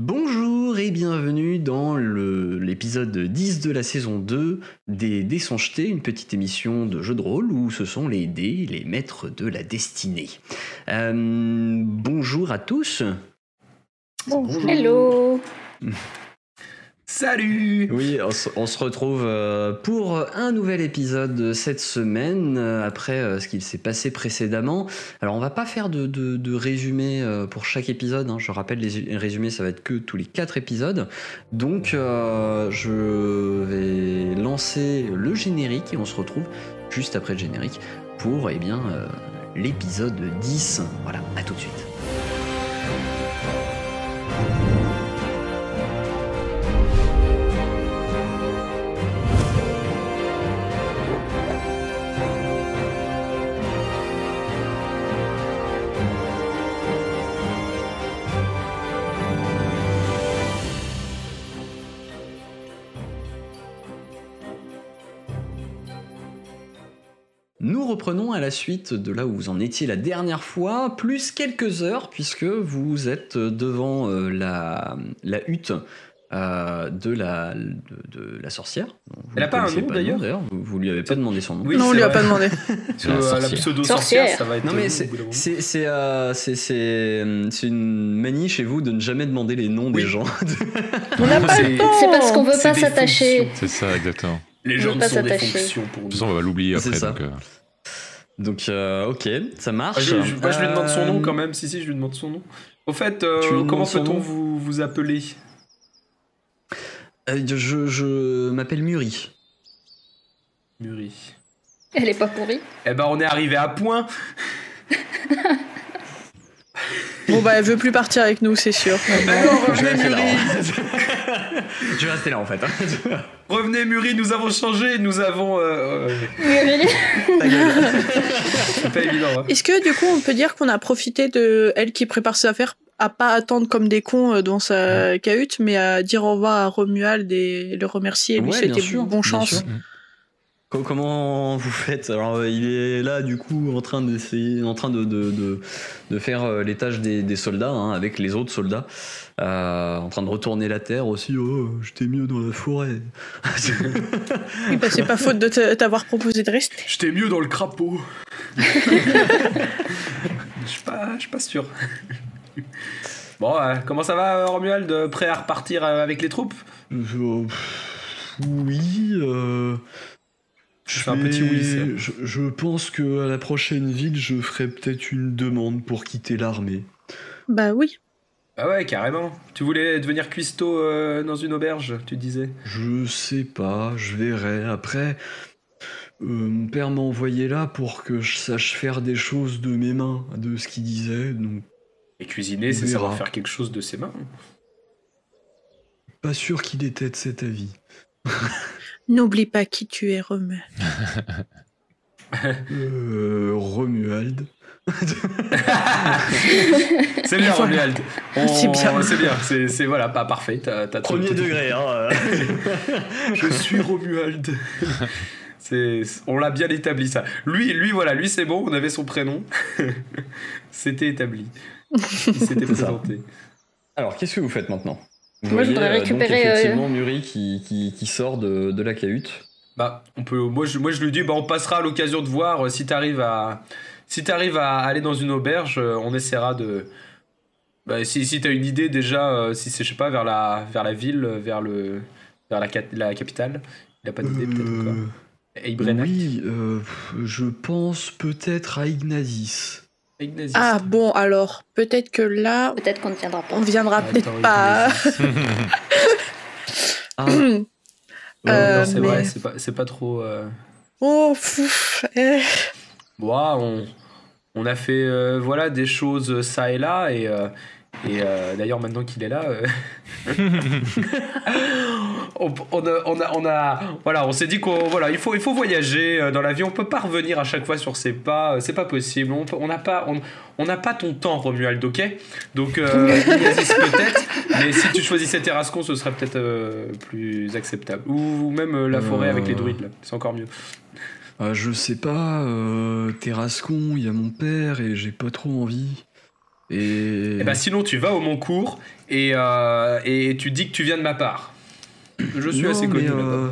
Bonjour et bienvenue dans l'épisode 10 de la saison 2 des Dés sont jetés, une petite émission de jeu de rôle où ce sont les dés, les maîtres de la destinée. Euh, bonjour à tous. Bonjour. Hello Salut Oui, on se, retrouve euh, pour un nouvel épisode cette semaine, euh, après euh, ce qu'il s'est passé précédemment. Alors, on va pas faire de, résumé pour chaque épisode. hein. Je rappelle, les résumés, ça va être que tous les quatre épisodes. Donc, je vais lancer le générique et on se retrouve juste après le générique pour eh bien, l'épisode 10. Voilà, à tout de suite. La suite de là où vous en étiez la dernière fois, plus quelques heures, puisque vous êtes devant euh, la, la hutte euh, de, la, de, de la sorcière. Vous Elle a ne pas un nom, le d'ailleurs? vous, vous lui avez pas demandé son nom. Oui, non, on lui a vrai. pas demandé. Sur La euh, la sorcière. pseudo-sorcière, Sorcière. ça va être. Non mais euh, c'est euh, une manie chez vous de ne jamais demander les noms des gens. On n'a pas c'est- le temps. C'est parce qu'on veut pas s'attacher. C'est ça, exactement. Les gens pas sont des s'attacher. fonctions pour De nous. toute façon, on va l'oublier après. Donc, euh, Donc euh, ok, ça marche. Ah, je, je- moi, je lui demande son nom Euh, quand même. Si, si, je lui demande son nom. Au fait, euh, comment peut-on vous, vous appeler? Euh, je je m'appelle Muri. Muri. Elle est pas pourrie. Eh ben, on est arrivé à point. Bon, bah, elle veut plus partir avec nous, c'est sûr. Vais revenez. Muri. vais rester là en fait. hein. Revenez, Muri. Nous avons changé. Nous avons. euh, c'est pas évident. Hein. Est-ce que, du coup, on peut dire qu'on a profité de elle qui prépare ses affaires à pas attendre comme des cons euh, dans sa cahute, mais à dire au revoir à Romuald et le remercier et lui Ouais, souhaiter bon bien chance. sûr. Co- Comment vous faites? Alors euh, il est là du coup en train d'essayer, en train de, de, de, de faire euh, les tâches des, des soldats hein, avec les autres soldats, euh, en train de retourner la terre aussi. Oh, j'étais mieux dans la forêt. Oui, bah, c'est pas faute de t'avoir proposé de rester. J'étais mieux dans le crapaud. Je suis pas, pas sûr. Bon, euh, comment ça va, Romuald Prêt à repartir avec les troupes? Je- oui. euh, C'est un petit oui, ça. Je, je pense que à la prochaine ville, je ferai peut-être une demande pour quitter l'armée. Bah oui. Ah ouais, carrément. Tu voulais devenir cuistot euh, dans une auberge, tu disais? Je sais pas, je verrai. Après, euh, mon père m'a envoyé là pour que je sache faire des choses de mes mains, de ce qu'il disait. Donc, Et cuisiner, c'est savoir faire quelque chose de ses mains. pas sûr qu'il était de cet avis. N'oublie pas qui tu es, Romuald. Euh, Romuald. c'est bien, Romuald. On- C'est bien. C'est bien, c'est c'est- voilà, pas parfait. T'as, t'as tout- Premier tout- degré, hein. Je suis Romuald. C'est, on l'a bien établi ça. Lui, lui voilà, lui c'est bon, on avait son prénom. C'était établi. Il s'était ça. présenté. Alors, qu'est-ce que vous faites maintenant? Vous Moi, je voudrais euh, donc, récupérer, euh, effectivement Muri qui, qui, qui sort de, de la cahute. Bah, on peut. Moi, je, moi, je lui dis, bah, on passera à l'occasion de voir euh, si t'arrives à, si t'arrives à aller dans une auberge, euh, on essaiera de. Bah, si, si t'as une idée déjà, euh, si c'est je sais pas vers la, vers la ville, euh, vers le, vers la, cap- la capitale. Il a pas d'idée peut-être ou quoi. Euh, oui, euh, je pense peut-être à Ignazis. Ah bon, alors, peut-être que là, Peut-être qu'on ne tiendra pas. on viendra Attends, peut-être pas. Ah, Euh, non, c'est mais- vrai, c'est pas, c'est pas trop. euh, Oh, pfff, eh. Bon, ah, on, on a fait euh, voilà des choses ça et là et, euh, et euh, d'ailleurs maintenant qu'il est là, euh, on, on a, on a, on a- voilà, on s'est dit qu'on voilà, il faut, il faut voyager euh, dans la vie. On peut pas revenir à chaque fois sur ses pas, c'est pas possible. On n'a pas, on, n'a pas ton temps, Romuald, ok? Donc euh, peut-être, mais si tu choisissais Terrascon, ce serait peut-être plus acceptable. Ou, ou même la forêt avec les druides, là, c'est encore mieux. Euh, je sais pas, Terrascon, il y a mon père et j'ai pas trop envie. Et. Eh ben, sinon, tu vas au Moncourt et, euh, et tu dis que tu viens de ma part. Je suis Non, assez connu euh,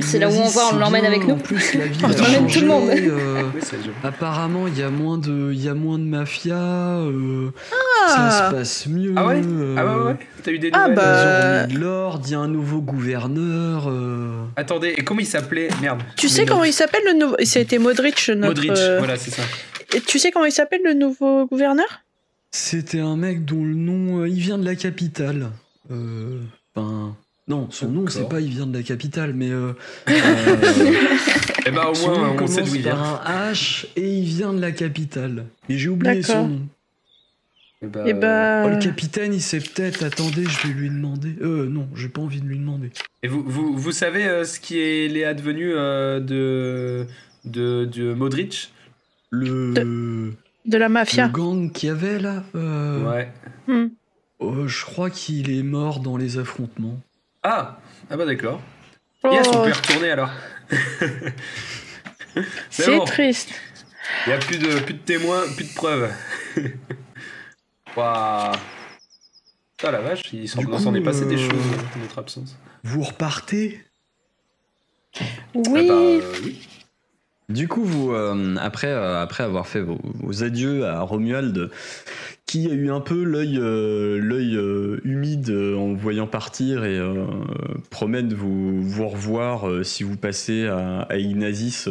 C'est là où on va, on l'emmène avec nous. En plus, la ville On a emmène tout changé, le monde. euh, apparemment, il y a moins de, il y a moins de mafia. euh, Ah. Ça se passe mieux. Ah ouais? euh, Ah ouais, ouais. T'as eu des Ah nouvelles? Ils bah, ont de l'ordre, il y a un nouveau gouverneur. euh, Attendez, et comment il s'appelait? Merde. Tu sais comment il s'appelle le nouveau C'était Modric, notre. Modric, voilà, c'est ça. et Tu sais comment il s'appelle le nouveau gouverneur? C'était un mec dont le nom, euh, il vient de la capitale. Euh, Enfin, non, son nom c'est pas il vient de la capitale, mais euh, euh, Eh ben, au son nom moins, on commence sait d'où il par vient. un H et il vient de la capitale. Et j'ai oublié son nom. Eh ben, Et bah. Oh, le capitaine, il sait peut-être. Attendez, je vais lui demander. Euh, non, j'ai pas envie de lui demander. Et vous, vous, vous savez euh, ce qui est les advenu euh, de, de, de Modric? Le, De la le mafia. gang qu'il y avait là. euh, Ouais. Hmm. oh, je crois qu'il est mort dans les affrontements. Ah Ah bah d'accord. Oh, Yes, on peut y retourner alors. c'est bon. triste. Il n'y a plus de, plus de témoins, plus de preuves. Waouh. Ah la vache, il s'en est passé des euh, choses notre absence. Vous repartez? Oui. Ah bah, euh, oui. Du coup, vous, euh, après, euh, après avoir fait vos, vos adieux à Romuald, qui a eu un peu l'œil euh, l'œil humide en vous voyant partir et promet de vous, vous revoir si vous passez à, à Ignazis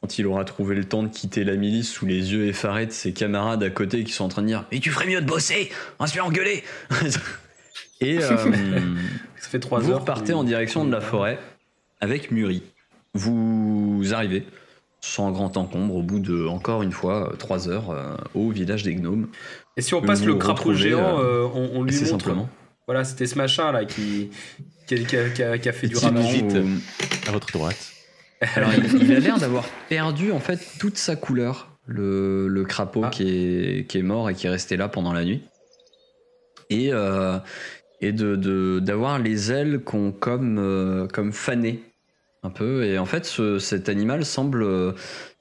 quand il aura trouvé le temps de quitter la milice sous les yeux effarés de ses camarades à côté qui sont en train de dire Mais tu ferais mieux de bosser On se faire engueuler Et Ça fait 3 vous heures. repartez en direction de la forêt avec Muri. Vous arrivez sans grand encombre au bout de, encore une fois, 3 heures euh, au village des gnomes. Et si on passe le crapaud géant, euh, euh, on, on lui montre. simplement. Voilà, c'était ce machin là qui, qui, a, qui a- qui a- qui a fait du ramage. À votre droite. Alors, il, il a l'air d'avoir perdu en fait toute sa couleur, le, le crapaud Ah. qui, est, qui est mort et qui est resté là pendant la nuit. Et, euh, et de, de- d'avoir les ailes qu'on comme, euh, comme fanées un peu. Et en fait, ce- cet animal semble euh,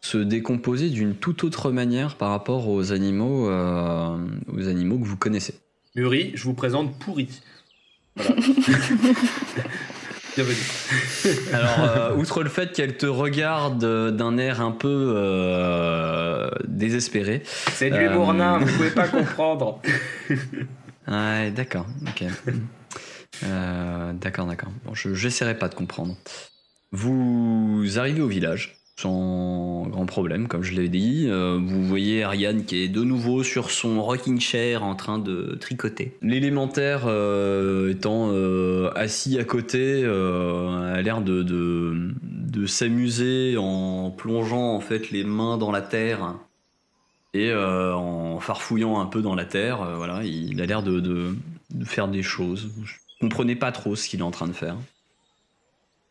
se décomposer d'une toute autre manière par rapport aux animaux, euh, aux animaux que vous connaissez. Muri, je vous présente Pourri. Voilà. Bienvenue. Alors, euh, outre le fait qu'elle te regarde d'un air un peu euh, désespéré, C'est Euh, l'humour nain, vous pouvez pas comprendre. Ouais, d'accord, ok. Euh, d'accord, d'accord. Bon, je j'essaierai pas de comprendre. Vous arrivez au village sans grand problème, comme je l'ai dit. Euh, vous voyez Ariane qui est de nouveau sur son rocking chair en train de tricoter. L'élémentaire euh, étant euh, assis à côté, a l'air de, de, s'amuser en plongeant en fait les mains dans la terre et en farfouillant un peu dans la terre. voilà, il a l'air de, de- de faire des choses. Je comprenais pas trop ce qu'il est en train de faire.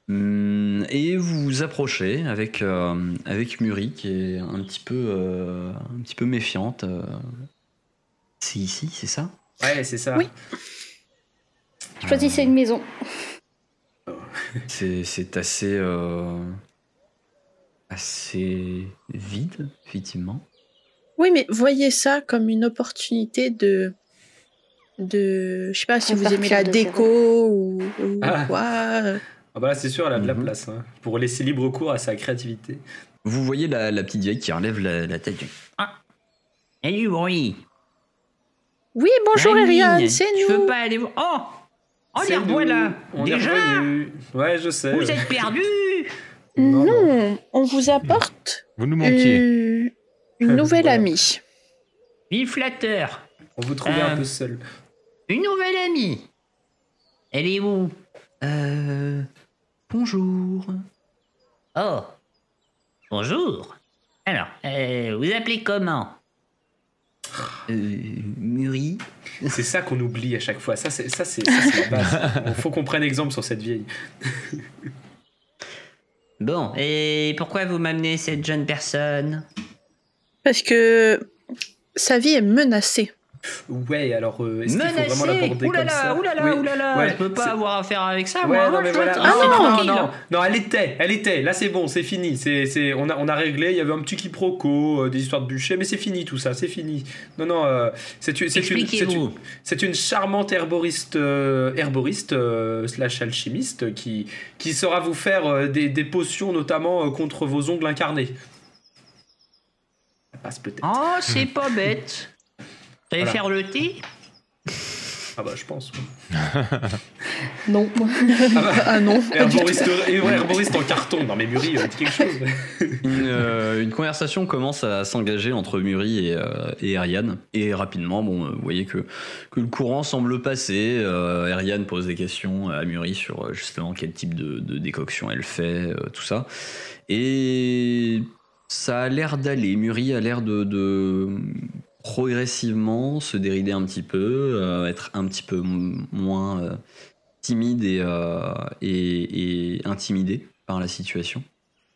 Hum, Et vous vous approchez avec, euh, avec Muri qui est un petit peu, euh, un petit peu méfiante. euh. C'est ici, c'est ça? Ouais, c'est ça. Oui. Choisissez une maison. C'est c'est assez, euh, assez vide, effectivement. Oui, mais voyez ça comme une opportunité de. de je sais pas si vous aimez la déco ou, ou Ah. quoi. Ah bah là, c'est sûr, elle a de la Mhm. place. hein, pour laisser libre cours à sa créativité. Vous voyez la, la petite vieille qui relève la, la tête. Ah. Salut, Bruy. Oui, bonjour Ariane, c'est Tu veux nous. pas aller voir Oh Oh, les revoilà nous, On est Déjà. Ouais, je sais. Vous êtes perdus Non, Non, on vous apporte Vous nous manquiez. une, une nouvelle Voilà. amie. Vive flatteur On vous trouvait un Euh. peu seul. Une nouvelle amie Elle est où? Euh, bonjour. Oh Bonjour Alors, euh, vous appelez comment? Euh, Muri. C'est ça qu'on oublie à chaque fois. Ça, c'est ça, c'est ça, c'est la base. Il faut qu'on prenne exemple sur cette vieille. Bon, et pourquoi vous m'amenez cette jeune personne? Parce que sa vie est menacée. Ouais, alors euh, est-ce qu'il faut vraiment l'aborder comme ça Oulala, oulala, Oui. oulala, Ouais, je peux pas avoir affaire avec ça, Ouais, moi. non, mais voilà. Ah, Ah, non, non, non, non, elle était, elle était. Là, c'est bon, c'est fini. C'est, c'est, on a, on a réglé. Il y avait un petit quiproquo, euh, des histoires de bûcher, mais c'est fini tout ça, c'est fini. Non, non, euh, c'est une, c'est une, c'est une, c'est une charmante herboriste, euh, herboriste euh, slash alchimiste qui, qui saura vous faire euh, des, des potions, notamment contre vos ongles incarnés. Ça passe peut-être. Oh, c'est pas bête. Vous savez Voilà. faire le thé? Ah bah, je pense. Non. Ah bah, Ah non. herboriste, et ouais, herboriste en carton. Non mais Muri, euh, quelque chose. Une, euh, une conversation commence à s'engager entre Muri et, euh, et Ariane. Et rapidement, bon, vous voyez que, que le courant semble passer. Euh, Ariane pose des questions à Muri sur justement quel type de, de décoction elle fait, euh, tout ça. Et ça a l'air d'aller. Muri a l'air de, de progressivement se dérider un petit peu, euh, être un petit peu moins euh, timide et, euh, et, et intimidé par la situation.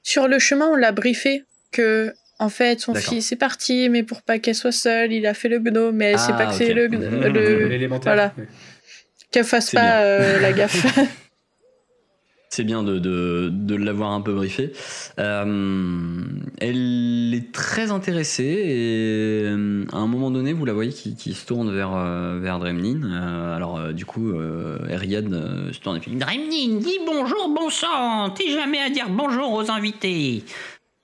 Sur le chemin, on l'a briefé que, en fait, son fils est parti, mais pour pas qu'elle soit seule, il a fait le gnome, mais elle sait Ah, pas que c'est le, le- L'élémentaire. voilà. Qu'elle fasse pas euh, la gaffe. C'est bien de, de, de l'avoir un peu briefé. Euh, elle est très intéressée et euh, à un moment donné, vous la voyez qui, qui se tourne vers, euh, vers Dremlin. Alors, du coup, euh, se tourne et fait Dremlin, dis bonjour, bon sang. T'es jamais à dire bonjour aux invités.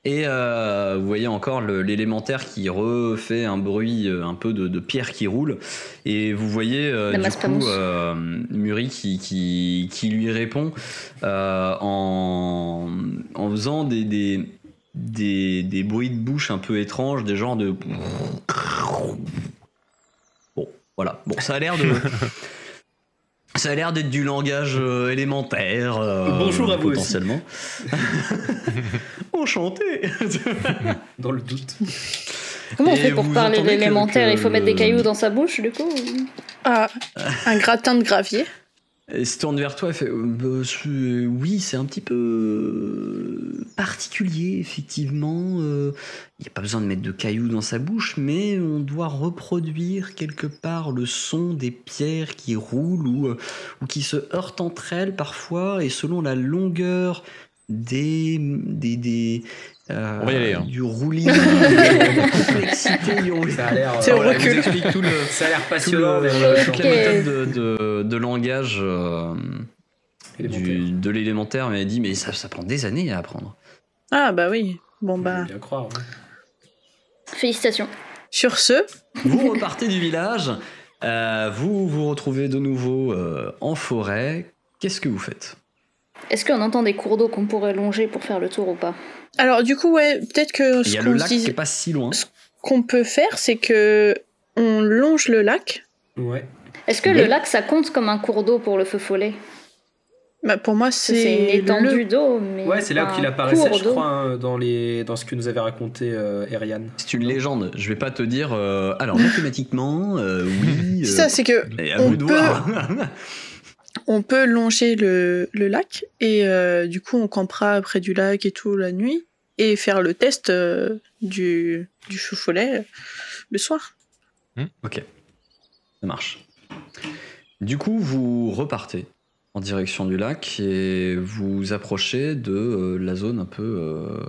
Et euh, vous voyez encore l'élémentaire qui refait un bruit euh, un peu de, de pierre qui roule. Et vous voyez euh, du coup euh, Muri qui, qui, qui lui répond euh, en, en faisant des, des, des, des bruits de bouche un peu étranges, des genres de... Bon, voilà. Bon, ça a l'air de... Ça a l'air d'être du langage euh, élémentaire. euh, Bonjour à vous aussi. potentiellement. Enchanté. Dans le doute. Comment on Et fait pour vous parler entendez que- l'élémentaire que Il faut mettre des cailloux dans sa bouche, du coup Ah, un gratin de gravier. Elle se tourne vers toi et fait euh, bah, Oui, c'est un petit peu euh, particulier, effectivement. Il n'y a pas besoin de mettre de cailloux dans sa bouche, mais on doit reproduire quelque part le son des pierres qui roulent ou, euh, ou qui se heurtent entre elles parfois, et selon la longueur des. des, des euh, On va y aller, hein. Du roulis, de la complexité. Ça a l'air. C'est euh, voilà, tout le, Ça a l'air tout passionnant. le- mais, euh, toute la méthode de, de- de langage euh, du- de l'élémentaire, mais elle dit mais ça, ça prend des années à apprendre. Ah, bah oui. Bon, Je bah. bien croire. Félicitations. Sur ce, Vous repartez du village, euh, vous vous retrouvez de nouveau euh, en forêt. Qu'est-ce que vous faites? Est-ce qu'on entend des cours d'eau qu'on pourrait longer pour faire le tour ou pas alors du coup, ouais, peut-être que Il y ce a le qu'on lac qui est pas si loin. qu'on peut faire, c'est que on longe le lac. Ouais. Est-ce que le lac, ça compte comme un cours d'eau pour le feu follet Bah, pour moi, C'est c'est une étendue le- d'eau, mais Ouais, c'est là qu'il apparaissait, je crois, hein, dans, les... dans ce que nous avait raconté euh, Eriane. C'est une légende. Je vais pas te dire. euh, alors mathématiquement, euh, oui. euh, C'est ça, c'est que et à on vous de peut- voir. on peut longer le, le lac et euh, du coup on campera près du lac et tout la nuit et faire le test euh, du, du feu follet euh, le soir. Ok, ça marche. Du coup, vous repartez en direction du lac et vous approchez de euh, la zone un peu euh,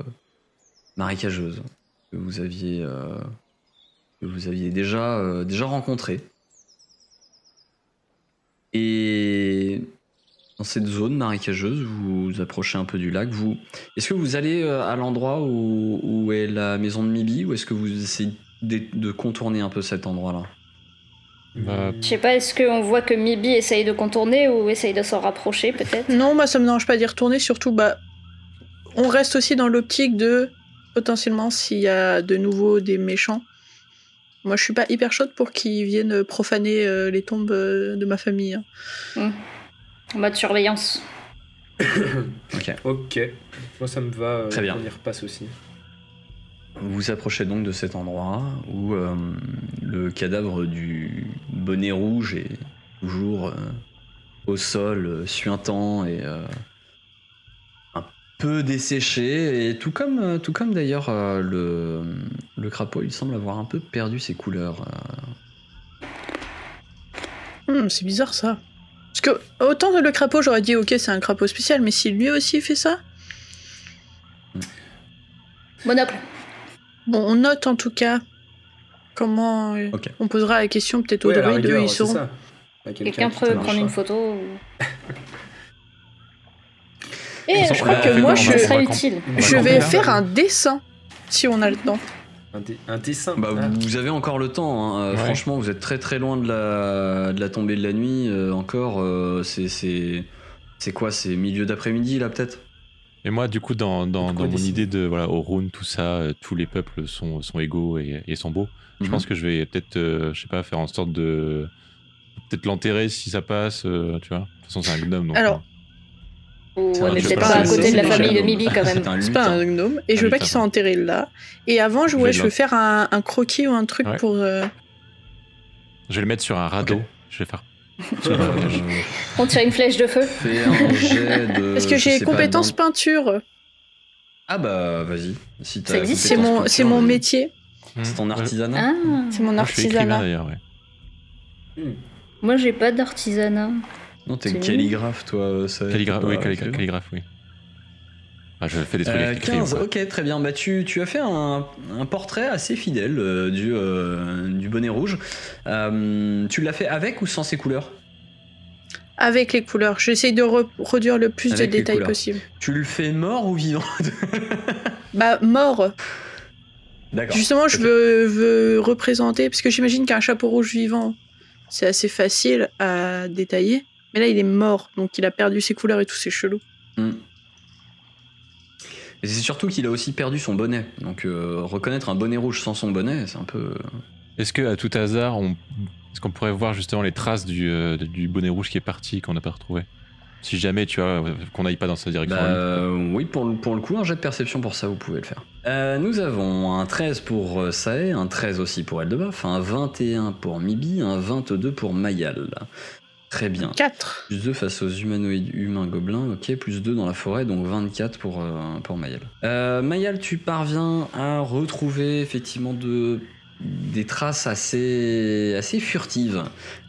marécageuse que vous aviez, euh, que vous aviez déjà, euh, déjà rencontrée. Et dans cette zone marécageuse, vous vous approchez un peu du lac. Vous, est-ce que vous allez euh, à l'endroit où, où est la maison de Mibi ou est-ce que vous essayez de, de contourner un peu cet endroit-là? Bah, Je sais pas, est-ce qu'on voit que Mibi essaye de contourner ou essaye de s'en rapprocher peut-être? Non, moi ça me dérange pas d'y retourner, surtout bah on reste aussi dans l'optique de potentiellement s'il y a de nouveau des méchants. Moi je suis pas hyper chaude pour qu'ils viennent profaner euh, les tombes euh, de ma famille. hein. En mode surveillance. Ok. Ok. Moi, ça me va. euh, Très bien. On y repasse aussi. Vous vous approchez donc de cet endroit où euh, le cadavre du bonnet rouge est toujours euh, au sol, euh, suintant et euh, un peu desséché. Et tout comme, tout comme d'ailleurs euh, le, le crapaud, il semble avoir un peu perdu ses couleurs. euh. Hmm, c'est bizarre ça. Parce que autant le crapaud, j'aurais dit ok, c'est un crapaud spécial, mais si lui aussi fait ça. Monocle. Bon, on note en tout cas comment. euh. On posera la question peut-être aux Ouais, druides, eux, ils. Bah, Quelqu'un peut prendre marche. une photo ou... Et je crois que moi, je, utile. Je vais faire un dessin si on a le temps. Un, dé- un dessin. Bah, Ah. vous avez encore le temps. hein. Euh, Ouais. Franchement, vous êtes très très loin de la, de la tombée de la nuit. euh, encore, euh, c'est c'est c'est quoi C'est milieu d'après-midi là peut-être? Et moi, du coup, dans, dans, mon idée de voilà, au Rune, tout ça, euh, tous les peuples sont, sont égaux et, et sont beaux. Je Mhm. pense que je vais peut-être, euh, je sais pas, faire en sorte de peut-être l'enterrer si ça passe, euh, tu vois. De toute façon, c'est un gnome. Donc, Alors, On peut-être pas pas à côté de la famille de Mibi quand même. C'est pas un lutin. gnome. Et je veux pas qu'ils soient enterrés là. Et avant, je, ouais, veux faire un, un croquis ou un truc Ouais. pour. euh, je vais le mettre sur un radeau. Je vais faire. Euh, On tire une flèche de feu. Parce que j'ai pas, dans- peinture. Ah bah vas-y. Si Ça existe, C'est mon, peinture, c'est mon vas-y. métier. C'est ton artisanat. Ah, C'est mon artisanat. ouais. Hmm. moi j'ai pas d'artisanat. Non, t'es calligraphe toi. Ça, Calligraphe, t'es oui, calligra- calligraphe, oui. Ah, je fais des trucs Euh, écrits, 15, quoi. ok, très bien. Bah, tu, tu as fait un, un portrait assez fidèle euh, du, euh, du bonnet rouge. Euh, tu l'as fait avec ou sans ses couleurs? Avec les couleurs. J'essaye de re- produire le plus Avec de détails couleurs. possible. Tu le fais mort ou vivant? Bah, mort. D'accord. Justement, je veux représenter. Parce que j'imagine qu'un chapeau rouge vivant, c'est assez facile à détailler. Mais là, il est mort. Donc, il a perdu ses couleurs et tout. C'est chelou. Hmm. Et c'est surtout qu'il a aussi perdu son bonnet. Donc euh, reconnaître un bonnet rouge sans son bonnet, c'est un peu. euh, Est-ce que à tout hasard, on... est-ce qu'on pourrait voir justement les traces du, euh, du bonnet rouge qui est parti, qu'on n'a pas retrouvé? Si jamais, tu vois, qu'on n'aille pas dans sa direction. Bah, euh, oui, pour le, pour le coup, un jet de perception pour ça, vous pouvez le faire. Euh, nous avons un 13 pour Sae, un 13 aussi pour Eldebaf, un 21 pour Mibi, un 22 pour Mayal. Très bien. 4. Plus 2 face aux humanoïdes humains gobelins, ok, plus 2 dans la forêt, donc 24 pour, euh, pour Mayal. Euh, Mayal, tu parviens à retrouver effectivement de, des traces assez, assez furtives,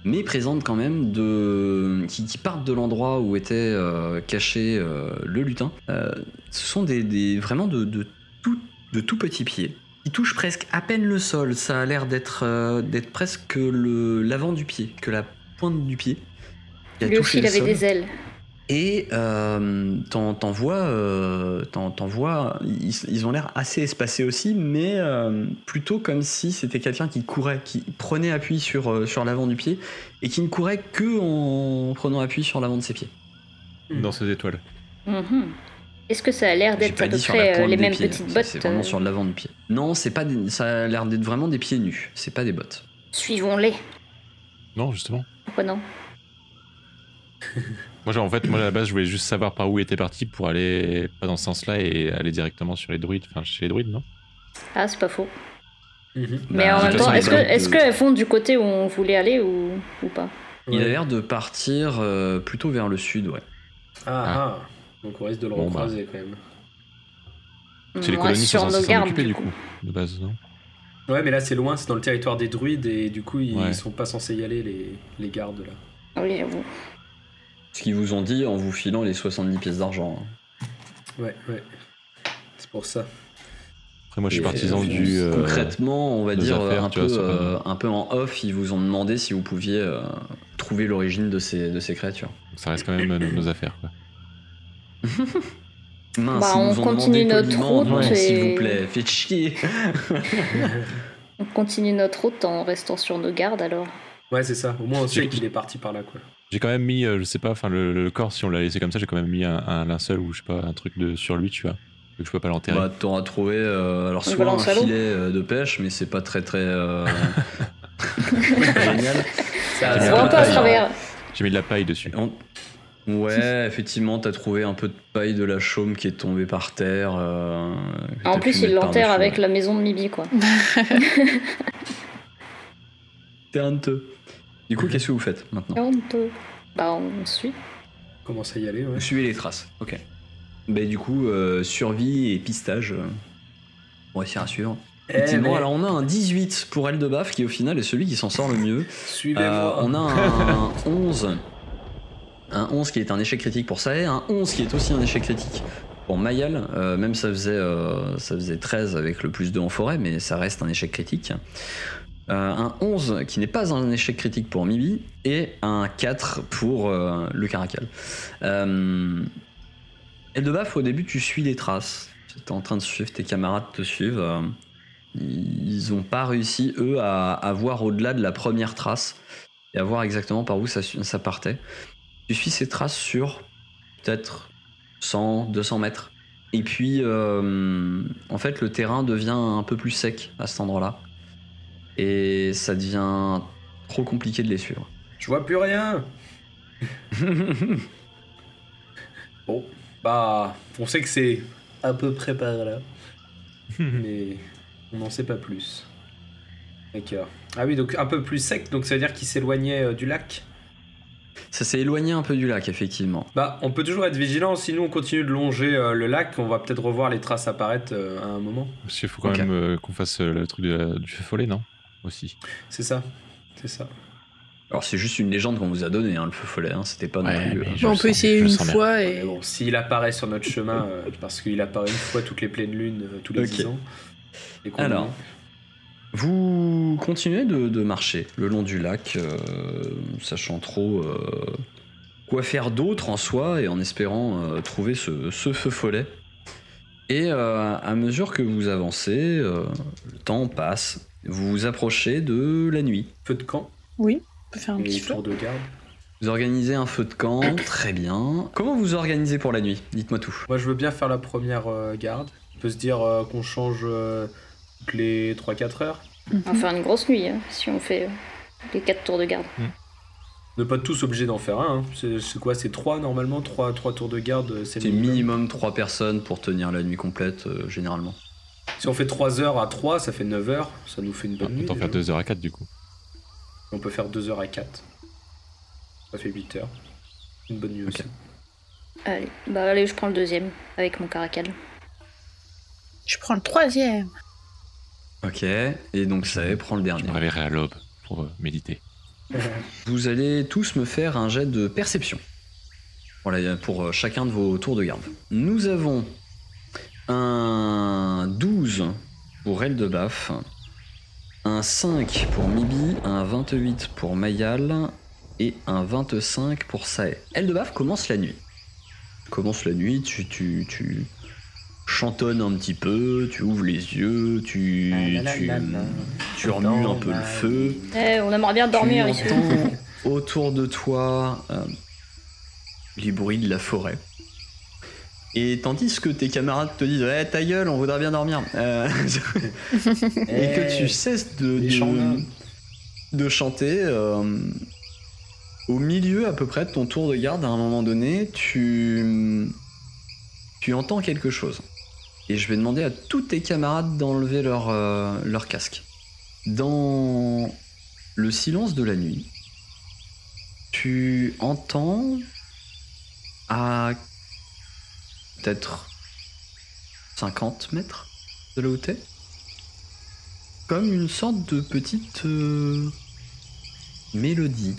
mais présentes quand même, de, qui, qui partent de l'endroit où était euh, caché euh, le lutin. Ce sont des, des- vraiment de, de, tout, de tout petits pieds. Qui touchent presque à peine le sol, ça a l'air d'être euh, d'être presque l'avant du pied, que la pointe du pied. qui a Lui touché aussi il le avait sol. des ailes. Et euh, t'en vois, euh, vois, ils, ils ont l'air assez espacés aussi, mais euh, plutôt comme si c'était quelqu'un qui courait, qui prenait appui sur, euh, sur l'avant du pied, et qui ne courait que en prenant appui sur l'avant de ses pieds. Dans ces étoiles. Mhm. Est-ce que ça a l'air d'être à peu près les mêmes pieds, petites bottes C'est vraiment euh, sur l'avant du pied. Non, c'est pas des- ça a l'air d'être vraiment des pieds nus, c'est pas des bottes. Suivons-les. Non, justement. Non Moi, genre, en fait, moi, à la base, je voulais juste savoir par où il était parti pour aller pas dans ce sens-là et aller directement sur les druides. Enfin, chez les druides, non? Ah, c'est pas faux. Mhm. Mais Bah, en même temps, est-ce de- qu'elles vont du côté où on voulait aller ou, ou pas? Il a l'air de partir euh, plutôt vers le sud, ouais. Ah, ah. Donc on risque de le Bon, bah. recroiser quand même. C'est les colonies sur sont nos censées s'en gardes, occuper, du du coup. coup, de base, non? Ouais, mais là c'est loin, c'est dans le territoire des druides et du coup ils Ouais. sont pas censés y aller, les, les gardes là. Ah Oui, j'avoue. Ce qu'ils vous ont dit en vous filant les 70 pièces d'argent. hein. Ouais, ouais. C'est pour ça. Après, moi, je suis Et, partisan euh, du. euh, Concrètement, on va dire affaires, un, peu, vois, euh, un peu en off, ils vous ont demandé si vous pouviez euh, trouver l'origine de ces, de ces créatures. Ça reste quand même nos, nos affaires, quoi. Mince, Bah, on continue notre route et- s'il vous plaît, faites chier. On continue notre route en restant sur nos gardes alors. Ouais, c'est ça. Au moins on sait qu'il est parti par là quoi. J'ai quand même mis, euh, je sais pas, enfin, le, le corps, si on l'a laissé comme ça, j'ai quand même mis un, un linceul ou je sais pas, un truc de, sur lui, tu vois. Vu que je peux pas l'enterrer. Bah, t'auras trouvé euh, alors soit un filet euh, de pêche, mais c'est pas très très euh, génial. Ça, voit un peu à travers. J'ai mis de la paille dessus. On- Ouais, effectivement, t'as trouvé un peu de paille de la chaume qui est tombée par terre. euh, que En plus, il l'enterre avec la maison de Mibi, quoi. T'es honteux. Du coup, qu'est-ce que vous faites maintenant? Honteux. Bah, on suit. commence à y aller, ouais. Suivez les traces. Ok. Bah, du coup, euh, survie et pistage. euh, on va réussir à suivre. Effectivement, mais- alors on a un 18 pour Eldebaf qui au final est celui qui s'en sort le mieux. Suivez-moi. Euh, on a un 11. Un 11 qui est un échec critique pour Sae, un 11 qui est aussi un échec critique pour Mayal, euh, même ça faisait, euh, ça faisait 13 avec le plus 2 en forêt, mais ça reste un échec critique. Euh, un 11 qui n'est pas un échec critique pour Mibi, et un 4 pour le Caracal. Euh, Eldebaf, au début, tu suis les traces. Tu es en train de suivre, tes camarades te suivent. ils n'ont pas réussi, eux, à, voir au-delà de la première trace et à voir exactement par où ça partait. Tu suis ces traces sur peut-être 100, 200 mètres. Et puis, euh, en fait, le terrain devient un peu plus sec à cet endroit-là. Et ça devient trop compliqué de les suivre. Je vois plus rien. Bon, bah, on sait que c'est à peu près par là. mais on n'en sait pas plus. D'accord. Ah oui, donc un peu plus sec, donc ça veut dire qu'il s'éloignait euh, du lac? Ça s'est éloigné un peu du lac, effectivement. Bah, on peut toujours être vigilant, si nous on continue de longer euh, le lac, on va peut-être revoir les traces apparaître euh, à un moment. Parce qu'il faut quand même euh, qu'on fasse euh, le truc de la- du feu follet, non? Aussi. C'est ça, c'est ça. Alors, c'est juste une légende qu'on vous a donnée, hein, le feu follet. hein, C'était pas non Ouais, plus, euh, je Bon, on le peut sens- essayer une fois et. bon, s'il apparaît sur notre chemin, euh, parce qu'il apparaît une fois toutes les pleines lunes, euh, tous les Ok. 10 ans. et qu'on Alors. Vous continuez de, de marcher le long du lac, euh, sachant trop euh, quoi faire d'autre en soi et en espérant euh, trouver ce, ce feu follet. Et euh, à mesure que vous avancez, euh, le temps passe, vous vous approchez de la nuit. Feu de camp Oui, on peut faire un et petit feu. tour de garde. Vous organisez un feu de camp, très bien. Comment vous organisez pour la nuit? Dites-moi tout. Moi, je veux bien faire la première euh, garde. On peut se dire euh, qu'on change euh, toutes les 3-4 heures. On va faire une grosse nuit hein, si on fait euh, les 4 tours de garde. Ne pas tous obligés d'en faire un. hein. C'est quoi C'est 3 normalement 3, tours de garde, euh, c'est minimum? minimum 3 personnes pour tenir la nuit complète, euh, généralement. Si on fait 3 heures à 3, ça fait 9 heures. Ça nous fait une bonne On nuit. peut en faire déjà. 2 heures à 4 du coup. On peut faire 2 heures à 4. Ça fait 8 heures. Une bonne nuit aussi. Allez, bah allez, je prends le deuxième avec mon caracal. Je prends le troisième. Ok, et donc ça prend le Je dernier. me réveillerai à l'aube pour euh, méditer. Vous allez tous me faire un jet de perception. Voilà, pour euh, chacun de vos tours de garde. Nous avons un 12 pour Eldebaf, un 5 pour Mibi, un 28 pour Mayal et un 25 pour Sae. Eldebaf commence la nuit. Commence la nuit, tu, tu, tu chantonnes un petit peu, tu ouvres les yeux, tu, tu, tu remues un peu le feu. Eh, on aimerait bien dormir ici. autour de toi euh, les bruits de la forêt. Et tandis que tes camarades te disent Ouais, ta gueule, on voudrait bien dormir. Euh, et que tu cesses de, de chanter, euh, au milieu à peu près de ton tour de garde, à un moment donné, tu, tu entends quelque chose. Et je vais demander à tous tes camarades d'enlever leur, euh, leur casque. Dans le silence de la nuit, tu entends à peut-être 50 mètres de où t'es, comme une sorte de petite euh, mélodie.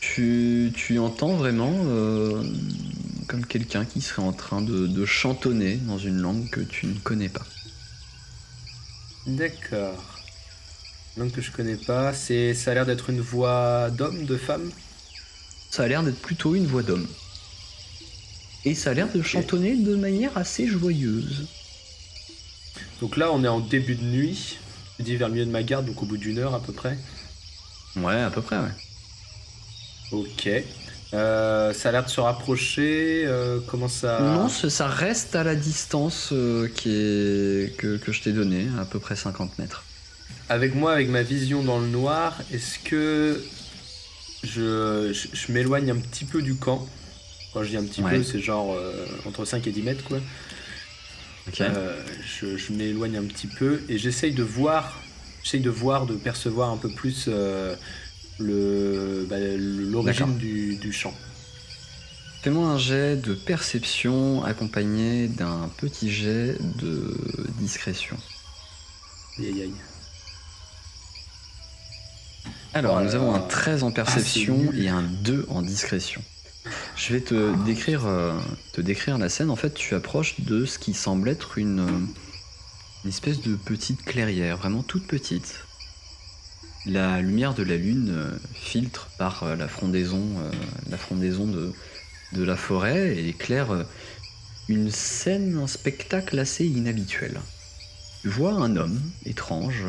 Tu, tu entends vraiment euh, comme quelqu'un qui serait en train de, de chantonner dans une langue que tu ne connais pas. D'accord. Langue que je connais pas. C'est, ça a l'air d'être une voix d'homme, de femme? Ça a l'air d'être plutôt une voix d'homme. Et ça a l'air de chantonner de manière assez joyeuse. Donc là, on est en début de nuit. Je dis vers le milieu de ma garde, donc au bout d'une heure à peu près. Ouais, à peu près, ouais. Ok. Euh, ça a l'air de se rapprocher. euh, comment ça Non, ça reste à la distance euh, qui est... que, que je t'ai donnée, à peu près 50 mètres. Avec moi, avec ma vision dans le noir, est-ce que je, je, je m'éloigne un petit peu du camp? Quand je dis un petit Ouais. peu, c'est genre entre 5 et 10 mètres, quoi. Ok. Euh, je je m'éloigne un petit peu et j'essaye de voir, j'essaye de voir, de percevoir un peu plus le bah, l'origine du, du chant. Fais-moi un jet de perception accompagné d'un petit jet de discrétion. Aïe, aïe, aïe. Alors, Oh nous avons un là. 13 en perception Ah, nul. et un 2 en discrétion. Je vais te décrire, euh, te décrire la scène. En fait, tu approches de ce qui semble être une, euh, une espèce de petite clairière, vraiment toute petite. La lumière de la lune euh, filtre par euh, la frondaison, euh, la frondaison de, la forêt et éclaire une scène, un spectacle assez inhabituel. Tu vois un homme étrange,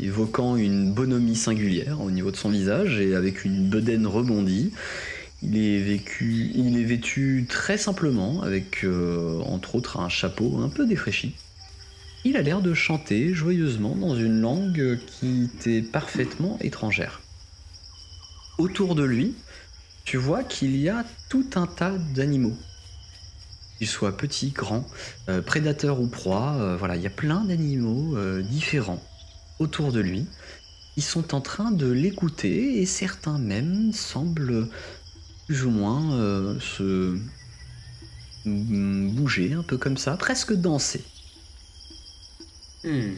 évoquant une bonhomie singulière au niveau de son visage et avec une bedaine rebondie. Il est, vêtu très simplement, avec entre autres un chapeau un peu défraîchi. Il a l'air de chanter joyeusement dans une langue qui t'est parfaitement étrangère. Autour de lui, tu vois qu'il y a tout un tas d'animaux. Qu'ils soient petits, grands, euh, prédateurs ou proies, euh, voilà, il y a plein d'animaux euh, différents autour de lui. Ils sont en train de l'écouter et certains même semblent plus ou moins se mm, bouger un peu comme ça, presque danser. Hmm.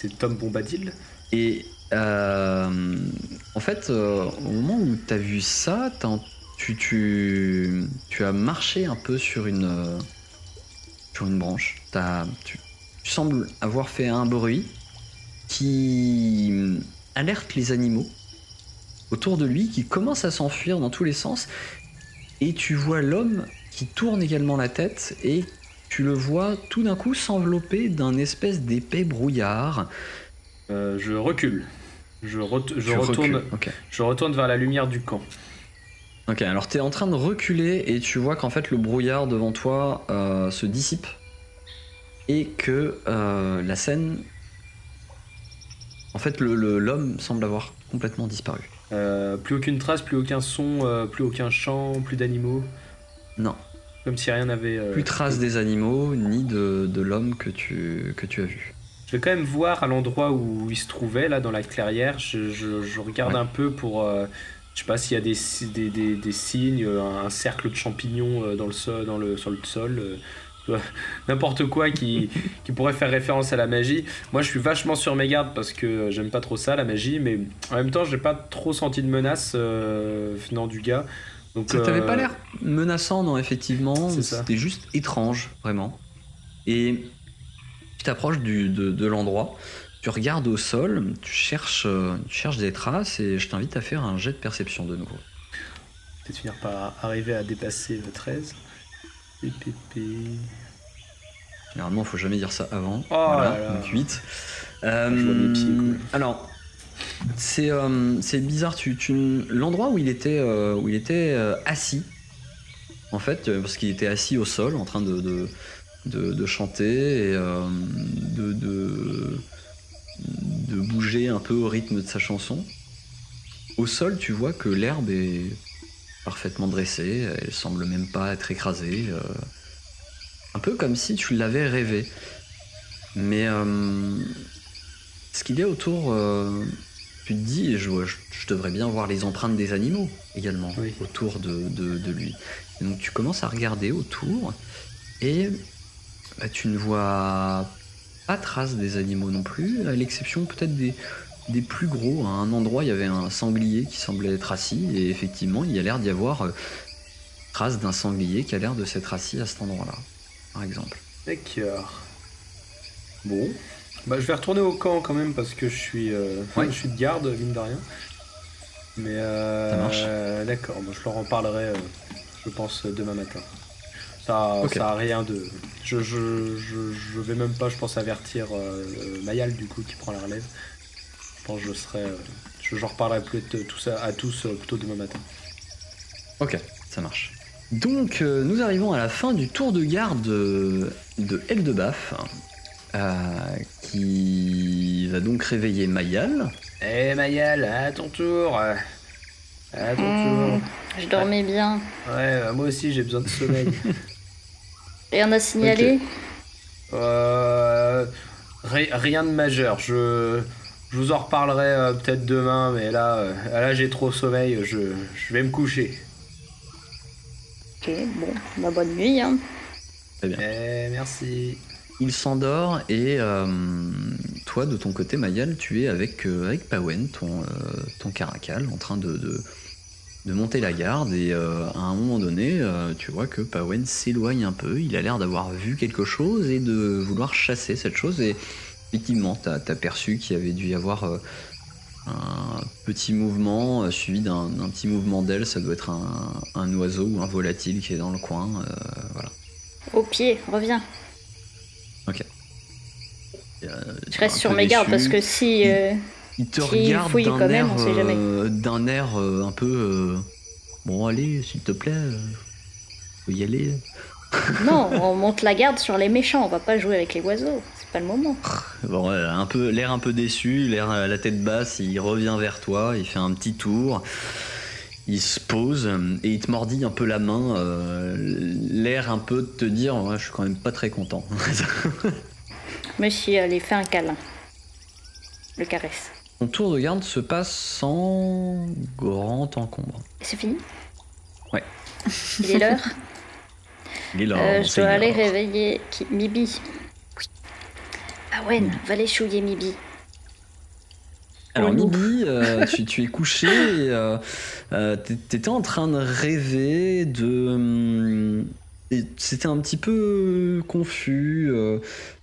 C'est Tom Bombadil Et euh, en fait, euh, au moment où tu as vu ça, tu, tu, tu as marché un peu sur une, euh, sur une branche. Tu, tu sembles avoir fait un bruit qui alerte les animaux autour de lui, qui commencent à s'enfuir dans tous les sens. Et tu vois l'homme qui tourne également la tête et tu le vois tout d'un coup s'envelopper d'un espèce d'épais brouillard. Euh, Je recule. Je, ret- je Tu retourne, recules. Je retourne vers la lumière du camp. Ok, alors t'es en train de reculer et tu vois qu'en fait le brouillard devant toi euh, se dissipe et que euh, la scène. En fait, l'homme semble avoir complètement disparu. Plus aucune trace, plus aucun son, plus aucun chant, plus d'animaux. Non, Comme si rien n'avait. euh, plus trace des animaux ni de, de l'homme que tu, que tu as vu. Je vais quand même voir à l'endroit où il se trouvait, là, dans la clairière. Je, je- je regarde Ouais. un peu pour. euh, je sais pas s'il y a des, des, des- des signes, euh, un cercle de champignons euh, dans le sol, dans le, sur le sol. euh, N'importe quoi qui, qui pourrait faire référence à la magie. Moi, je suis vachement sur mes gardes parce que j'aime pas trop ça, la magie, mais en même temps, j'ai pas trop senti de menace euh, venant du gars. Donc, Ça t'avait euh, pas l'air menaçant, non, effectivement. C'était juste étrange, vraiment? Et tu t'approches de, de l'endroit, tu regardes au sol, tu cherches, euh, tu cherches des traces et je t'invite à faire un jet de perception de nouveau. Peut-être finir par arriver à dépasser le 13. Pi, pi, pi. Généralement, faut jamais dire ça avant. Oh voilà, là là. donc 8. Je vois mes pieds, quoi. alors, c'est euh, c'est bizarre. Tu, L'endroit où il était, euh, où il était euh, assis, en fait, parce qu'il était assis au sol en train de, de, chanter et de, de, de bouger un peu au rythme de sa chanson. Au sol, tu vois que l'herbe est parfaitement dressée, elle semble même pas être écrasée. un peu comme si tu l'avais rêvé. Mais ce qu'il y a autour, tu te dis, je, je, je devrais bien voir les empreintes des animaux également Oui. autour de, de- de lui. Et donc tu commences à regarder autour et bah, tu ne vois pas trace des animaux non plus, à l'exception peut-être des, des plus gros. À un endroit, il y avait un sanglier qui semblait être assis et effectivement, il y a l'air d'y avoir euh, trace d'un sanglier qui a l'air de s'être assis à cet endroit-là, par exemple. D'accord. Bon. Bah, je vais retourner au camp quand même parce que je suis, euh, Ouais. je suis de garde, mine de rien. Mais euh, Ça marche. euh, D'accord, moi je leur en parlerai, euh, je pense, demain matin. Ça, Ok. ça a rien de. Je, je, je, je vais même pas, je pense, avertir euh, Mayal du coup qui prend la relève. Je pense que je serai. euh, je, reparlerai peut-être tout ça à tous plutôt demain matin. Ok, ça marche. Donc, nous arrivons à la fin du tour de garde de, de Eldebaf, qui va donc réveiller Mayal. Eh Mayal, à ton tour euh, À ton Hmm, tour je dormais bien. Ouais, euh, moi aussi j'ai besoin de sommeil. Rien à signaler Euh, ri- rien de majeur. Je, je vous en reparlerai euh, peut-être demain, mais là, euh, là j'ai trop sommeil. Je, je vais me coucher. Ok, bon, bah, bonne nuit. Hein. Eh, merci. Il s'endort et euh, toi, de ton côté, Mayal, tu es avec, euh, avec Pawen, ton, euh, ton caracal, en train de, de, de monter la garde. Et à un moment donné, tu vois que Pawen s'éloigne un peu. Il a l'air d'avoir vu quelque chose et de vouloir chasser cette chose. Et effectivement, tu as, perçu qu'il y avait dû y avoir un petit mouvement suivi d'un petit mouvement d'aile. Ça doit être un, un oiseau ou un volatile qui est dans le coin. voilà. Au pied, reviens. Euh, Je reste sur mes gardes parce que si. euh, Il te S'il regarde fouille d'un quand même, air, on sait jamais. euh, d'un air euh, un peu. euh, bon, allez, s'il te plaît, euh, faut y aller. Non, on monte la garde sur les méchants, on va pas jouer avec les oiseaux. C'est pas le moment. Bon, un peu, l'air un peu déçu, l'air euh, la tête basse, il revient vers toi, il fait un petit tour, il se pose euh, et il te mordit un peu la main, euh, l'air un peu de te dire, ouais, je suis quand même pas très content. Monsieur, allez, fais un câlin. Le caresse. Ton tour de garde se passe sans grand encombre. C'est fini? Ouais. Il est l'heure? Il est là, Euh, Je dois aller réveiller qui... Mibi. Ah ouais, va les chouiller Mibi. Alors. Mibi, euh, tu, tu es couché et euh, t'é- t'étais en train de rêver de... hum, C'était un petit peu confus euh,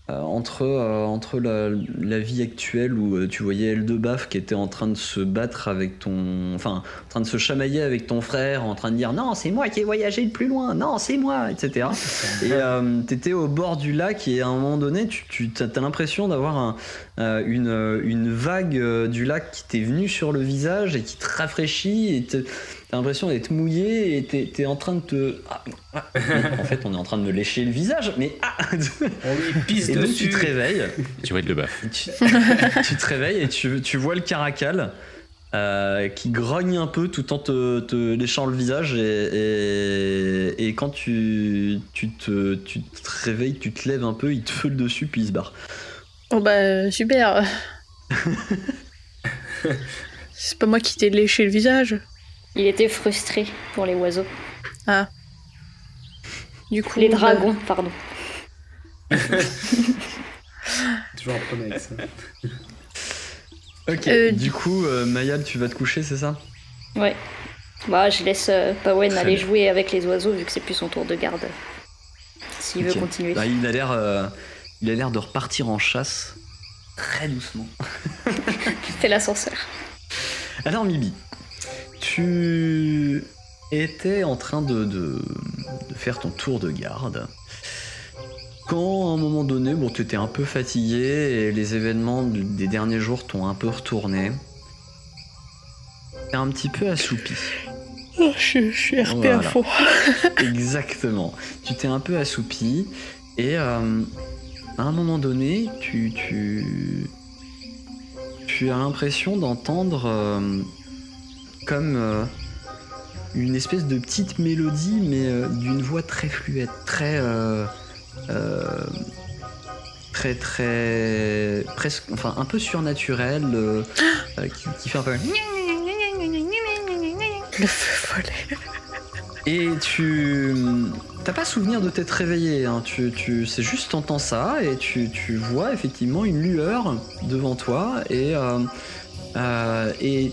euh, entre, euh, entre la, la vie actuelle où euh, tu voyais Eldebaf qui était en train de se battre avec ton... Enfin, en train de se chamailler avec ton frère, en train de dire non, c'est moi qui ai voyagé le plus loin, non, c'est moi, etc. Et euh, t'étais au bord du lac et à un moment donné, tu, tu as, l'impression d'avoir un, euh, une, une vague du lac qui t'est venue sur le visage et qui te rafraîchit et te- t'as l'impression d'être mouillé et t'es es en train de te... Ah, ah, en fait, on est en train de me lécher le visage, mais... Ah On lui pisse et donc tu te réveilles, Tu vois de le baf. tu, tu te réveilles et tu, tu vois le caracal euh, qui grogne un peu tout en te, te léchant le visage et, et, et quand tu, tu, te, tu te réveilles, tu te lèves un peu, il te feule dessus puis il se barre. Oh bah super. C'est pas moi qui t'ai léché le visage. Il était frustré pour les oiseaux. Du coup, Les bah, dragons, pardon. Toujours un problème avec ça. Ok, Euh, du coup, euh, Mayal, tu vas te coucher, c'est ça? Ouais. Bah, je laisse euh, Pawen Très aller bien. jouer avec les oiseaux vu que c'est plus son tour de garde. S'il veut continuer. Bah, il a l'air euh, il a l'air de repartir en chasse très doucement. Fais l'ascenseur. Alors Mibi, tu étais en train de, de- de faire ton tour de garde. Quand à un moment donné, bon, tu étais un peu fatigué et les événements de- des derniers jours t'ont un peu retourné. T'es un petit peu assoupi. oh, je, je suis RP Voilà. info. Exactement. Tu t'es un peu assoupi et euh, à un moment donné, tu, tu, tu as l'impression d'entendre euh, comme euh, une espèce de petite mélodie, mais euh, d'une voix très fluette, très, euh, euh, très, très, presque, enfin un peu surnaturelle, euh, euh, qui, qui fait un peu. Le feu follet. Et tu t'as pas souvenir de t'être réveillé, hein. tu, tu, c'est juste t'entends ça et tu, tu vois effectivement une lueur devant toi et, euh, euh, et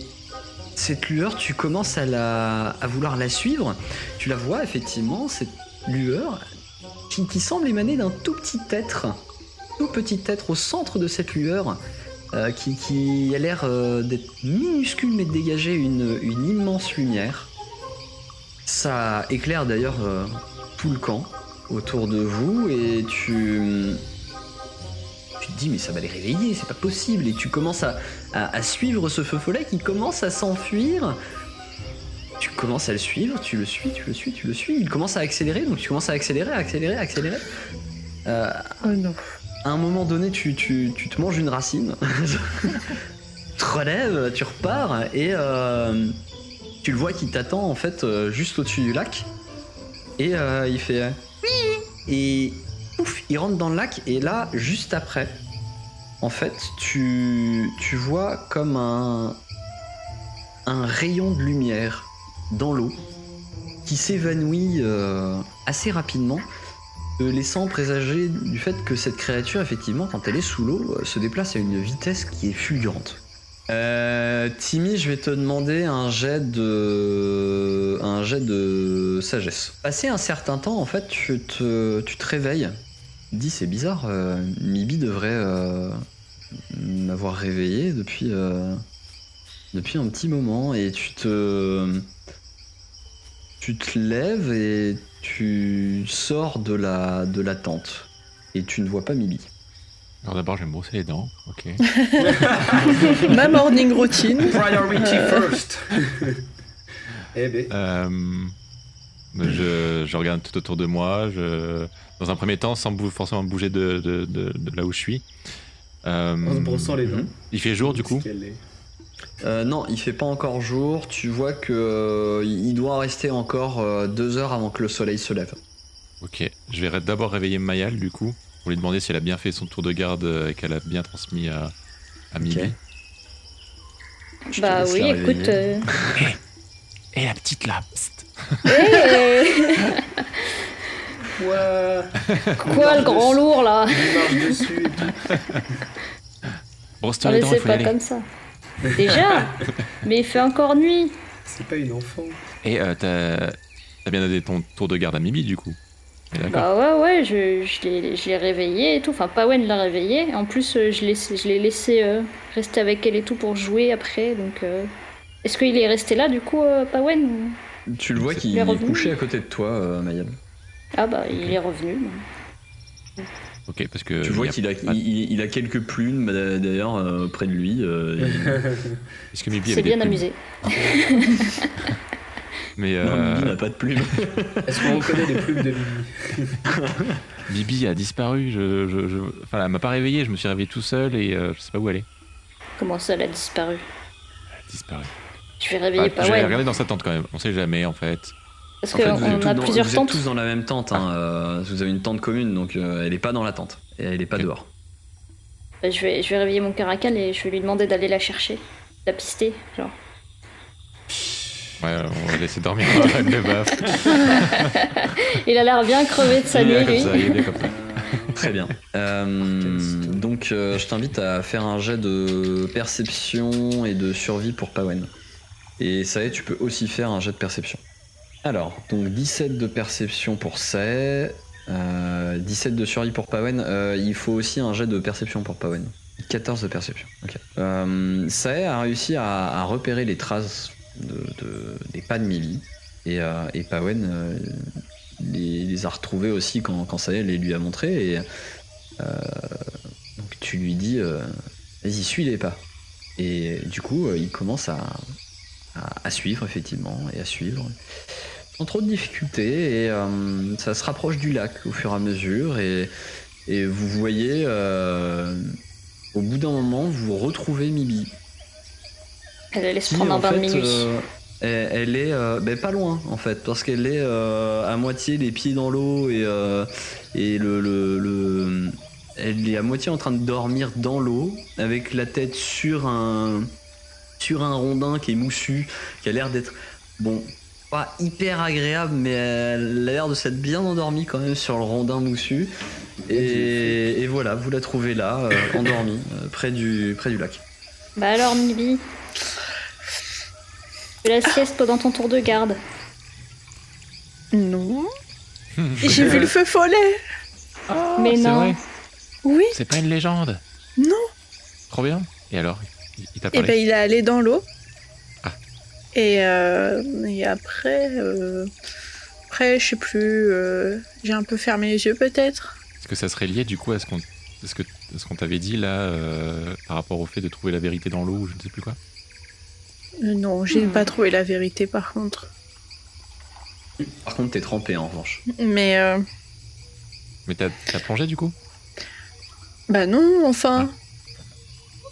cette lueur tu commences à, la, vouloir la suivre. Tu la vois effectivement, cette lueur qui, semble émaner d'un tout petit être, tout petit être au centre de cette lueur. euh, qui, a l'air euh, d'être minuscule mais de dégager une, une immense lumière. Ça éclaire d'ailleurs euh, tout le camp autour de vous et tu tu te dis mais ça va les réveiller, c'est pas possible et tu commences à, à- à suivre ce feu follet qui commence à s'enfuir. Tu commences à le suivre, tu le suis, tu le suis, tu le suis. Il commence à accélérer, donc tu commences à accélérer, accélérer, accélérer. Euh, Oh non. à un moment donné, tu, tu- tu te manges une racine, tu te relèves, tu repars, et euh, tu le vois qui t'attend en fait euh, juste au-dessus du lac. Et euh, il fait. euh, et ouf, il rentre dans le lac, et là, juste après, en fait, tu, tu vois comme un, un rayon de lumière dans l'eau qui s'évanouit euh, assez rapidement, te laissant présager du fait que cette créature, effectivement, quand elle est sous l'eau, euh, se déplace à une vitesse qui est fulgurante. Euh, Timmy, je vais te demander un jet de, un jet de sagesse. Passé un certain temps, en fait, tu te, tu te réveilles. Dis, c'est bizarre, euh, Mibi devrait euh, m'avoir réveillé depuis, euh, depuis un petit moment, et tu te, tu te lèves et tu sors de la, de la tente, et tu ne vois pas Mibi. Alors d'abord, je vais me brosser les dents. Ok. Ma morning routine. Priority first. eh ben. Je, je regarde tout autour de moi. Je, dans un premier temps, sans bou- forcément bouger de, de, de- de là où je suis. Euh, En se brossant les dents. Il fait jour du coup? Euh, non, il fait pas encore jour. Tu vois que euh, il doit rester encore euh, deux heures avant que le soleil se lève. Ok. Je vais d'abord réveiller Mayal du coup. Pour lui demander si elle a bien fait son tour de garde euh, et qu'elle a bien transmis à, te Bah oui, écoute. euh, Et la petite là. psst. Hey, Quoi Quoi le grand lourd là Il marche dessus et tout. Les dents, il c'est pas aller. comme ça. Déjà Mais il fait encore nuit. C'est pas une enfant. Et euh, t'as t'as bien donné ton tour de garde à Mibi du coup. Bah ouais, ouais, je, je l'ai je l'ai réveillée et tout. Enfin, Pawen l'a réveillée. En plus, euh, je l'ai je l'ai laissé euh, rester avec elle et tout pour jouer après. Donc, euh, est-ce qu'il est resté là du coup, euh, Pawen ou- Tu le vois qu'il Il est couché à côté de toi, euh, Mayal. Ah bah, il est revenu. Ok, parce que. Tu vois qu'il a, Ah, il, il a quelques plumes bah, d'ailleurs euh, près de lui. euh, il- Est-ce que Mibi C'est bien plumes amusé. Mais Non, euh, n'a pas de plumes. Est-ce qu'on reconnaît les plumes de Mimi Bibi a disparu. Je, je, je- Enfin, elle m'a pas réveillé. Je me suis réveillé tout seul et euh, je sais pas où elle est. Comment ça, elle a disparu? Elle a disparu. Je vais Ah, réveiller je vais Pawen. regarder dans sa tente quand même. On sait jamais en fait. Parce qu'on a dans, plusieurs vous êtes tentes. tous dans la même tente. hein, euh, vous avez une tente commune, donc euh, elle est pas dans la tente. Et elle est pas Ok. dehors. Bah, je, vais, je vais réveiller mon caracal et je vais lui demander d'aller la chercher. La pister, genre. Ouais, on va laisser dormir la de. Il a l'air bien crevé de sa nuit, comme lui. ça, il est comme ça. Très bien. Euh, donc, euh, je t'invite à faire un jet de perception et de survie pour Pawen. Et Sae, tu peux aussi faire un jet de perception. Alors, donc 17 de perception pour Sae, euh, 17 de survie pour Pawen. Euh, il faut aussi un jet de perception pour Pawen. 14 de perception. Euh, Sae a réussi à, repérer les traces de, de- des pas de Mibi. Et, euh, et Pawen les, a retrouvés aussi quand, Sae les lui a montrés. Et donc tu lui dis Vas-y, suis les pas. Et du coup, il commence à, à, à suivre, effectivement, et à suivre. Sans trop de difficultés. Et euh, ça se rapproche du lac au fur et à mesure. Et, et vous voyez, euh, au bout d'un moment, vous retrouvez Mibi. Elle allait se Qui, prendre un en bain de minuit. euh, elle, elle est euh, ben, pas loin en fait, parce qu'elle est euh, à moitié les pieds dans l'eau et, euh, et le, le- le- elle est à moitié en train de dormir dans l'eau avec la tête sur un sur un rondin qui est moussu, qui a l'air d'être bon pas hyper agréable, mais elle a l'air de s'être bien endormie quand même sur le rondin moussu. Et, et voilà, vous la trouvez là, euh, endormie, euh, près du près du lac. Bah alors, Mibi Fais la sieste pendant ton tour de garde. Non. J'ai vu le feu follet. Mais c'est non. vrai. Oui. C'est pas une légende. Non. Trop bien. Et alors? Il, Et parlé ben il est allé dans l'eau. Ah. Et, euh, et après, euh, après je sais plus. euh, J'ai un peu fermé les yeux peut-être. Est-ce que ça serait lié du coup à ce qu'on est-ce que ce qu'on t'avait dit là euh, par rapport au fait de trouver la vérité dans l'eau ou je ne sais plus quoi? Non, j'ai Hmm. pas trouvé la vérité par contre. Par contre, t'es trempé en revanche. Mais euh, Mais t'as t'as plongé du coup? bah non, enfin. Est-ce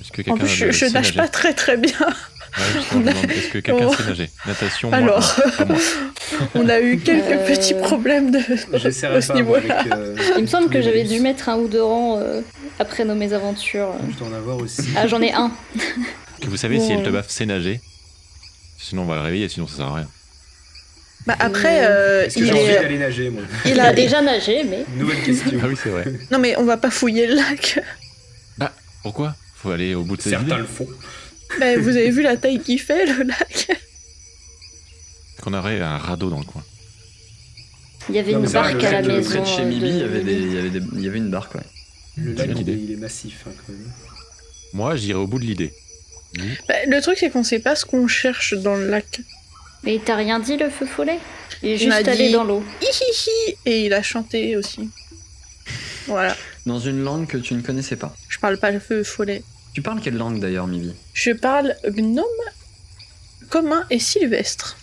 que en plus, je, nage pas très très bien. Ouais, Est-ce que quelqu'un Oh. sait nager? Natation, Alors. moi. On a eu quelques Euh, petits problèmes de à ce niveau-là. avec. euh, Il me semble que j'avais dû mettre un ou deux rangs euh, après nos mésaventures. Je dois en avoir aussi. Ah, j'en ai un. Que vous savez si elle te baffe sait nager? Sinon on va le réveiller, sinon ça sert à rien. Bah, après, euh, il est. nager, moi a déjà nagé, mais. Nouvelle question. Ah oui, c'est vrai. Non, mais on va pas fouiller le lac. Pourquoi? Faut aller au bout de cette Certains le font. Bah, vous avez vu la taille qu'il fait, le lac Qu'on aurait un radeau dans le coin. Il y avait Non, une mais barque le à la fait maison. Près de chez euh, Mibi, il y de- avait des- il y avait des- il y avait une barque, ouais. Le lac, il est, l'idée. il est massif, hein, quand même. Moi, j'irai au bout de l'idée. Bah, Le truc, c'est qu'on sait pas ce qu'on cherche dans le lac. Mais il t'a rien dit, le feu follet? Il est Il m'a juste allé dit- dans l'eau. Hihihi Et il a chanté aussi. Voilà. Dans une langue que tu ne connaissais pas. Je parle pas le feu follet. Tu parles quelle langue d'ailleurs, Mibi Je parle gnome, commun et sylvestre.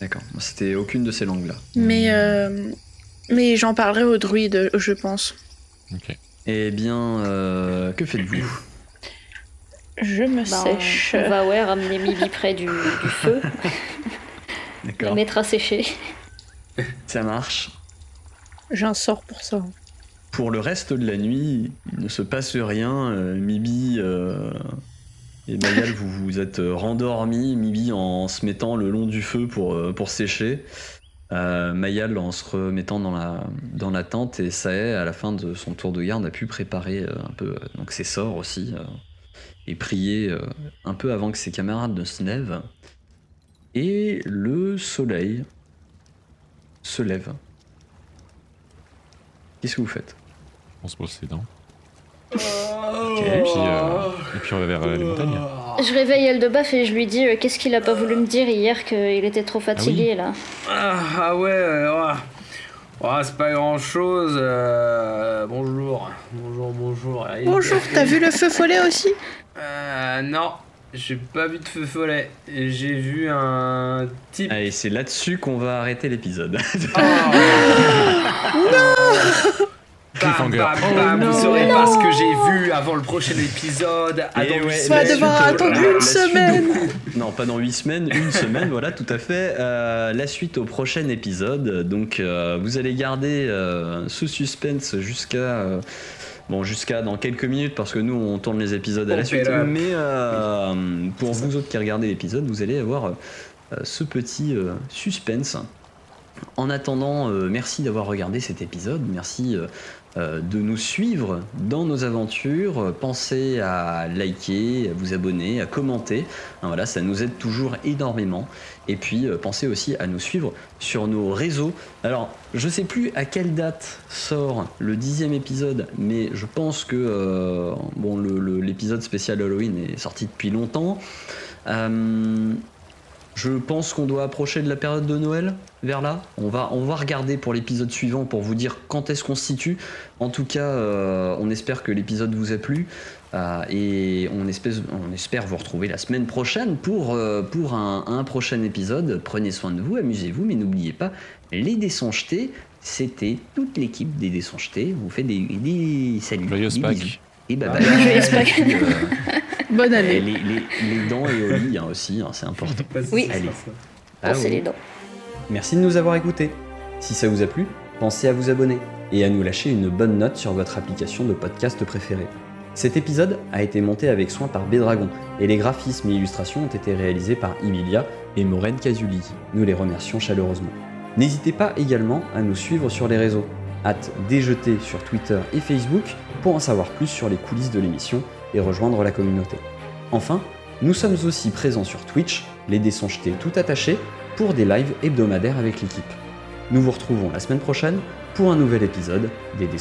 D'accord. C'était aucune de ces langues-là. Mais, euh, mais j'en parlerai aux druides, je pense. Ok. Eh bien, euh, que faites-vous? Je me Bah, sèche. on va ouais, ramener Mibi près du, du feu, la D'accord. mettre à sécher. Ça marche. J'ai un sort pour ça. Pour le reste de la nuit, il ne se passe rien. euh, Mibi euh, et Mayal, vous vous êtes euh, rendormis. Mibi en se mettant le long du feu pour, sécher. Mayal en se remettant dans la, dans la tente. Et Sae, à la fin de son tour de garde, a pu préparer un peu donc ses sorts aussi. et prier un peu avant que ses camarades ne se lèvent. Et le soleil se lève. Qu'est-ce que vous faites? On se brosse les dents. Ok. Et puis, euh, et puis on va vers euh, les montagnes. Je réveille Eldebaf et je lui dis euh, qu'est-ce qu'il a pas voulu me dire hier qu'il était trop fatigué là. Ah, ah ouais, ouais. Ouais, c'est pas grand chose. bonjour. Bonjour, bonjour. Bonjour, t'as vu le feu follet aussi? Euh, non, j'ai pas vu de feu follet. J'ai vu un type. Allez, c'est là-dessus qu'on va arrêter l'épisode. Oh. Bam, Cliffhanger. bam, Oh vous saurez pas ce que j'ai vu avant le prochain épisode. À dans ouais, devoir suite, attendre une semaine. Non, pas dans 8 semaines, une semaine, voilà, tout à fait. Euh, la suite au prochain épisode. Donc, euh, vous allez garder euh, ce suspense jusqu'à. euh, Bon, jusqu'à dans quelques minutes, parce que nous, on tourne les épisodes à la suite. Mais euh, pour vous autres qui regardez l'épisode, vous allez avoir euh, ce petit euh, suspense. En attendant, euh, merci d'avoir regardé cet épisode. Merci euh, euh, de nous suivre dans nos aventures. Euh, Pensez à liker, à vous abonner, à commenter. Hein, voilà, ça nous aide toujours énormément. Et puis, euh, pensez aussi à nous suivre sur nos réseaux. Alors, je sais plus à quelle date sort le dixième épisode, mais je pense que euh, bon, l'épisode spécial Halloween est sorti depuis longtemps. Euh, je pense qu'on doit approcher de la période de Noël vers là. On va, on va regarder pour l'épisode suivant pour vous dire quand est-ce qu'on se situe. En tout cas, euh, on espère que l'épisode vous a plu. euh, et on espère, on espère vous retrouver la semaine prochaine pour, euh, pour un, un prochain épisode. Prenez soin de vous, amusez-vous, mais n'oubliez pas, les dés sont jetés. C'était toute l'équipe des dés sont jetés. On vous fait des, des saluts. Joyeuse des Pâques. Et bah, Ah, bah, puis, euh, Bonne année. les, les- les dents et au lit hein, aussi, hein, c'est important. Oui. c'est Allez. Ah oui. les dents. Merci de nous avoir écoutés. Si ça vous a plu, pensez à vous abonner et à nous lâcher une bonne note sur votre application de podcast préférée. Cet épisode a été monté avec soin par Bédragon et les graphismes et illustrations ont été réalisés par Emilia et Maureen Casuli. Nous les remercions chaleureusement. N'hésitez pas également à nous suivre sur les réseaux. Hâte déjeter sur Twitter et Facebook pour en savoir plus sur les coulisses de l'émission et rejoindre la communauté. Enfin, nous sommes aussi présents sur Twitch, les dés tout attachés, pour des lives hebdomadaires avec l'équipe. Nous vous retrouvons la semaine prochaine pour un nouvel épisode des dés.